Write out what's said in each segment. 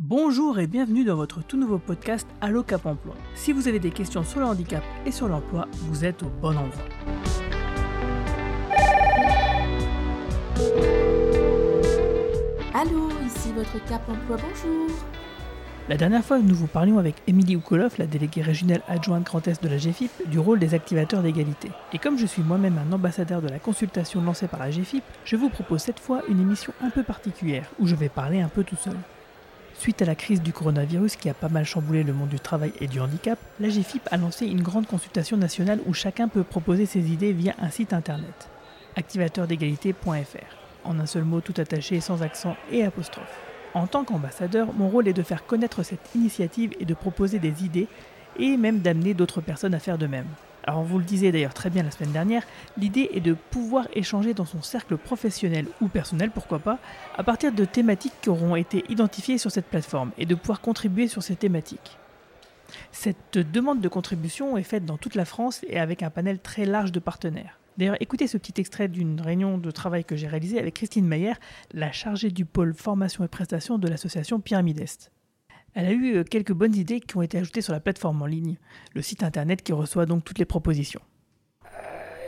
Bonjour et bienvenue dans votre tout nouveau podcast Allo Cap Emploi. Si vous avez des questions sur le handicap et sur l'emploi, vous êtes au bon endroit. Allô, ici votre Cap Emploi, bonjour. La dernière fois, nous vous parlions avec Émilie Oukolov, la déléguée régionale adjointe Grand Est de la GFIP, du rôle des activateurs d'égalité. Et comme je suis moi-même un ambassadeur de la consultation lancée par la GFIP, je vous propose cette fois une émission un peu particulière, où je vais parler un peu tout seul. Suite à la crise du coronavirus qui a pas mal chamboulé le monde du travail et du handicap, la GFIP a lancé une grande consultation nationale où chacun peut proposer ses idées via un site internet, activateurdégalité.fr. En un seul mot tout attaché sans accent et apostrophe. En tant qu'ambassadeur, mon rôle est de faire connaître cette initiative et de proposer des idées et même d'amener d'autres personnes à faire de même. Alors vous le disiez d'ailleurs très bien la semaine dernière, l'idée est de pouvoir échanger dans son cercle professionnel ou personnel, pourquoi pas, à partir de thématiques qui auront été identifiées sur cette plateforme et de pouvoir contribuer sur ces thématiques. Cette demande de contribution est faite dans toute la France et avec un panel très large de partenaires. D'ailleurs, écoutez ce petit extrait d'une réunion de travail que j'ai réalisée avec Christine Mayer, la chargée du pôle formation et prestations de l'association Pyramide Est. Elle a eu euh, quelques bonnes idées qui ont été ajoutées sur la plateforme en ligne, le site internet qui reçoit donc toutes les propositions. Euh,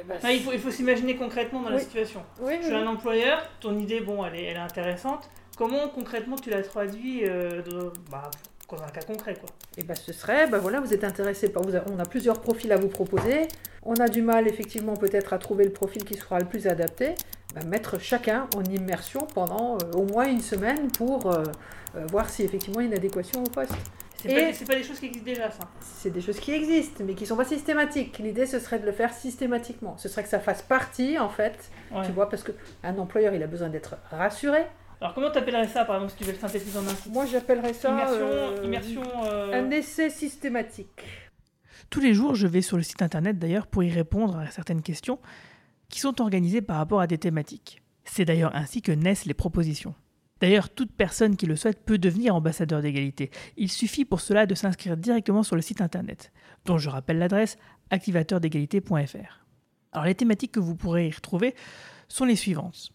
bah, Ah, il faut, il faut s'imaginer concrètement dans la situation. Oui, Je suis un employeur, ton idée, bon, elle est, elle est intéressante. Comment concrètement tu la traduis euh, de- bah, dans un cas concret quoi? Et ben ce serait, ben voilà, vous êtes intéressé par, vous a- on a plusieurs profils à vous proposer. On a du mal effectivement peut-être à trouver le profil qui sera le plus adapté. Ben, mettre chacun en immersion pendant euh, au moins une semaine pour euh, euh, voir si effectivement il y a une adéquation au poste. C'est pas, pas des choses qui existent déjà, ça. C'est des choses qui existent, mais qui sont pas systématiques. L'idée ce serait de le faire systématiquement. Ce serait que ça fasse partie en fait, Ouais. tu vois, parce que un employeur il a besoin d'être rassuré. Alors comment t'appellerais ça, par exemple, si tu veux le synthétiser en un site Moi j'appellerais ça Immersion, euh, immersion. euh, un essai systématique. Tous les jours, je vais sur le site internet d'ailleurs pour y répondre à certaines questions qui sont organisées par rapport à des thématiques. C'est d'ailleurs ainsi que naissent les propositions. D'ailleurs, toute personne qui le souhaite peut devenir ambassadeur d'égalité. Il suffit pour cela de s'inscrire directement sur le site internet, dont je rappelle l'adresse activateurdégalité.fr. Alors les thématiques que vous pourrez y retrouver sont les suivantes.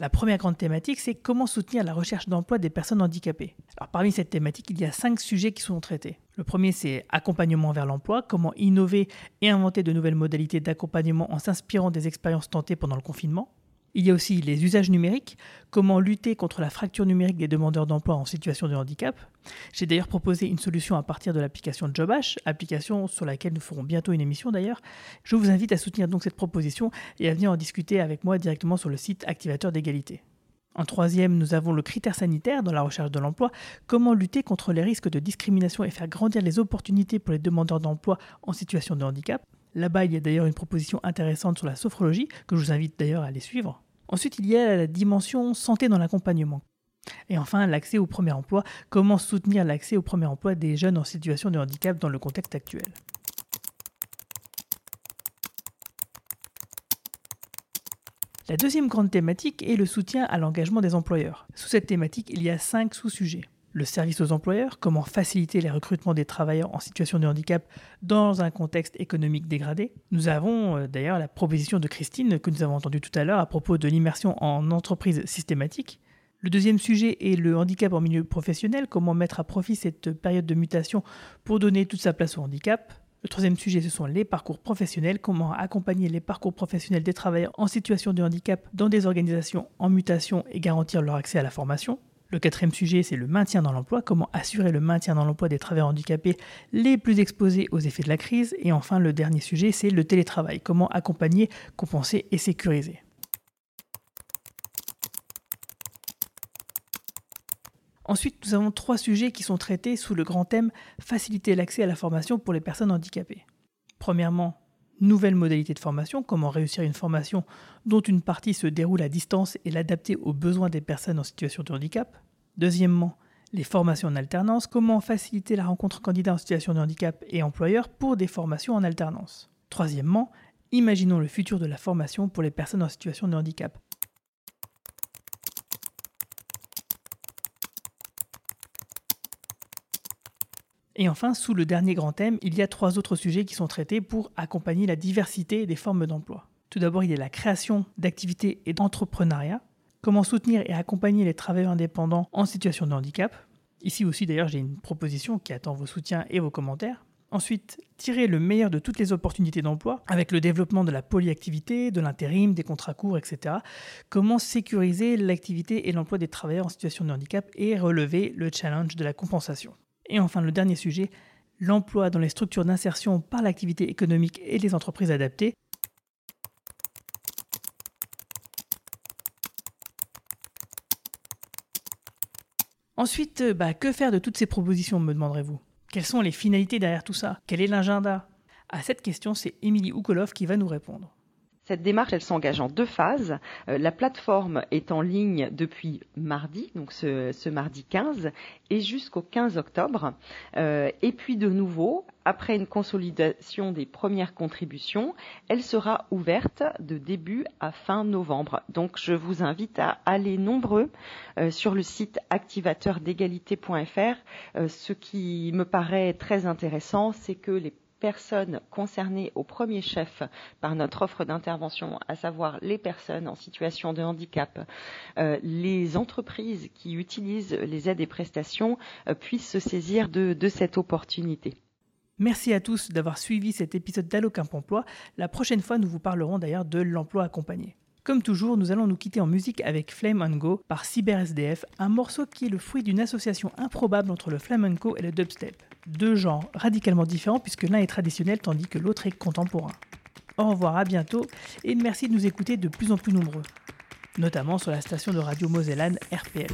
La première grande thématique, c'est comment soutenir la recherche d'emploi des personnes handicapées. Parmi cette thématique, il y a cinq sujets qui sont traités. Le premier, c'est accompagnement vers l'emploi, comment innover et inventer de nouvelles modalités d'accompagnement en s'inspirant des expériences tentées pendant le confinement. Il y a aussi les usages numériques, comment lutter contre la fracture numérique des demandeurs d'emploi en situation de handicap. J'ai d'ailleurs proposé une solution à partir de l'application JobH, application sur laquelle nous ferons bientôt une émission d'ailleurs. Je vous invite à soutenir donc cette proposition et à venir en discuter avec moi directement sur le site Activateur d'égalité. En troisième, nous avons le critère sanitaire dans la recherche de l'emploi, comment lutter contre les risques de discrimination et faire grandir les opportunités pour les demandeurs d'emploi en situation de handicap? Là-bas, il y a d'ailleurs une proposition intéressante sur la sophrologie, que je vous invite d'ailleurs à aller suivre. Ensuite, il y a la dimension santé dans l'accompagnement. Et enfin, l'accès au premier emploi, comment soutenir l'accès au premier emploi des jeunes en situation de handicap dans le contexte actuel? La deuxième grande thématique est le soutien à l'engagement des employeurs. Sous cette thématique, il y a cinq sous-sujets. Le service aux employeurs, comment faciliter les recrutements des travailleurs en situation de handicap dans un contexte économique dégradé. Nous avons euh, d'ailleurs la proposition de Christine que nous avons entendue tout à l'heure à propos de l'immersion en entreprise systématique. Le deuxième sujet est le handicap en milieu professionnel, comment mettre à profit cette période de mutation pour donner toute sa place au handicap. Le troisième sujet, ce sont les parcours professionnels, comment accompagner les parcours professionnels des travailleurs en situation de handicap dans des organisations en mutation et garantir leur accès à la formation? Le quatrième sujet, c'est le maintien dans l'emploi, comment assurer le maintien dans l'emploi des travailleurs handicapés les plus exposés aux effets de la crise? Et enfin, le dernier sujet, c'est le télétravail, comment accompagner, compenser et sécuriser? Ensuite, nous avons trois sujets qui sont traités sous le grand thème faciliter l'accès à la formation pour les personnes handicapées. Premièrement, nouvelles modalités de formation, comment réussir une formation dont une partie se déroule à distance et l'adapter aux besoins des personnes en situation de handicap. Deuxièmement, les formations en alternance, comment faciliter la rencontre candidats en situation de handicap et employeurs pour des formations en alternance. Troisièmement, imaginons le futur de la formation pour les personnes en situation de handicap. Et enfin, sous le dernier grand thème, il y a trois autres sujets qui sont traités pour accompagner la diversité des formes d'emploi. Tout d'abord, il y a la création d'activités et d'entrepreneuriat, comment soutenir et accompagner les travailleurs indépendants en situation de handicap. Ici aussi d'ailleurs j'ai une proposition qui attend vos soutiens et vos commentaires. Ensuite, tirer le meilleur de toutes les opportunités d'emploi avec le développement de la polyactivité, de l'intérim, des contrats courts, etc. Comment sécuriser l'activité et l'emploi des travailleurs en situation de handicap et relever le challenge de la compensation. Et enfin, le dernier sujet, l'emploi dans les structures d'insertion par l'activité économique et les entreprises adaptées. Ensuite, euh, bah, que faire de toutes ces propositions, me demanderez-vous? Quelles sont les finalités derrière tout ça? Quel est l'agenda? À cette question, c'est Émilie Oukolov qui va nous répondre. Cette démarche, elle s'engage en deux phases. Euh, la plateforme est en ligne depuis mardi, donc ce, mardi 15, et jusqu'au 15 octobre. Euh, et puis de nouveau, après une consolidation des premières contributions, elle sera ouverte de début à fin novembre. Donc je vous invite à aller nombreux euh, sur le site activateurdégalité.fr. ce qui me paraît très intéressant, c'est que les personnes concernées au premier chef par notre offre d'intervention, à savoir les personnes en situation de handicap, euh, les entreprises qui utilisent les aides et prestations euh, puissent se saisir de, cette opportunité. Merci à tous d'avoir suivi cet épisode d'Allocamp Emploi. La prochaine fois, nous vous parlerons d'ailleurs de l'emploi accompagné. Comme toujours, nous allons nous quitter en musique avec Flame on Go par CyberSDF, un morceau qui est le fruit d'une association improbable entre le flamenco et le dubstep. Deux genres radicalement différents puisque l'un est traditionnel tandis que l'autre est contemporain. Au revoir, à bientôt et merci de nous écouter de plus en plus nombreux, notamment sur la station de radio Mosellane RPL.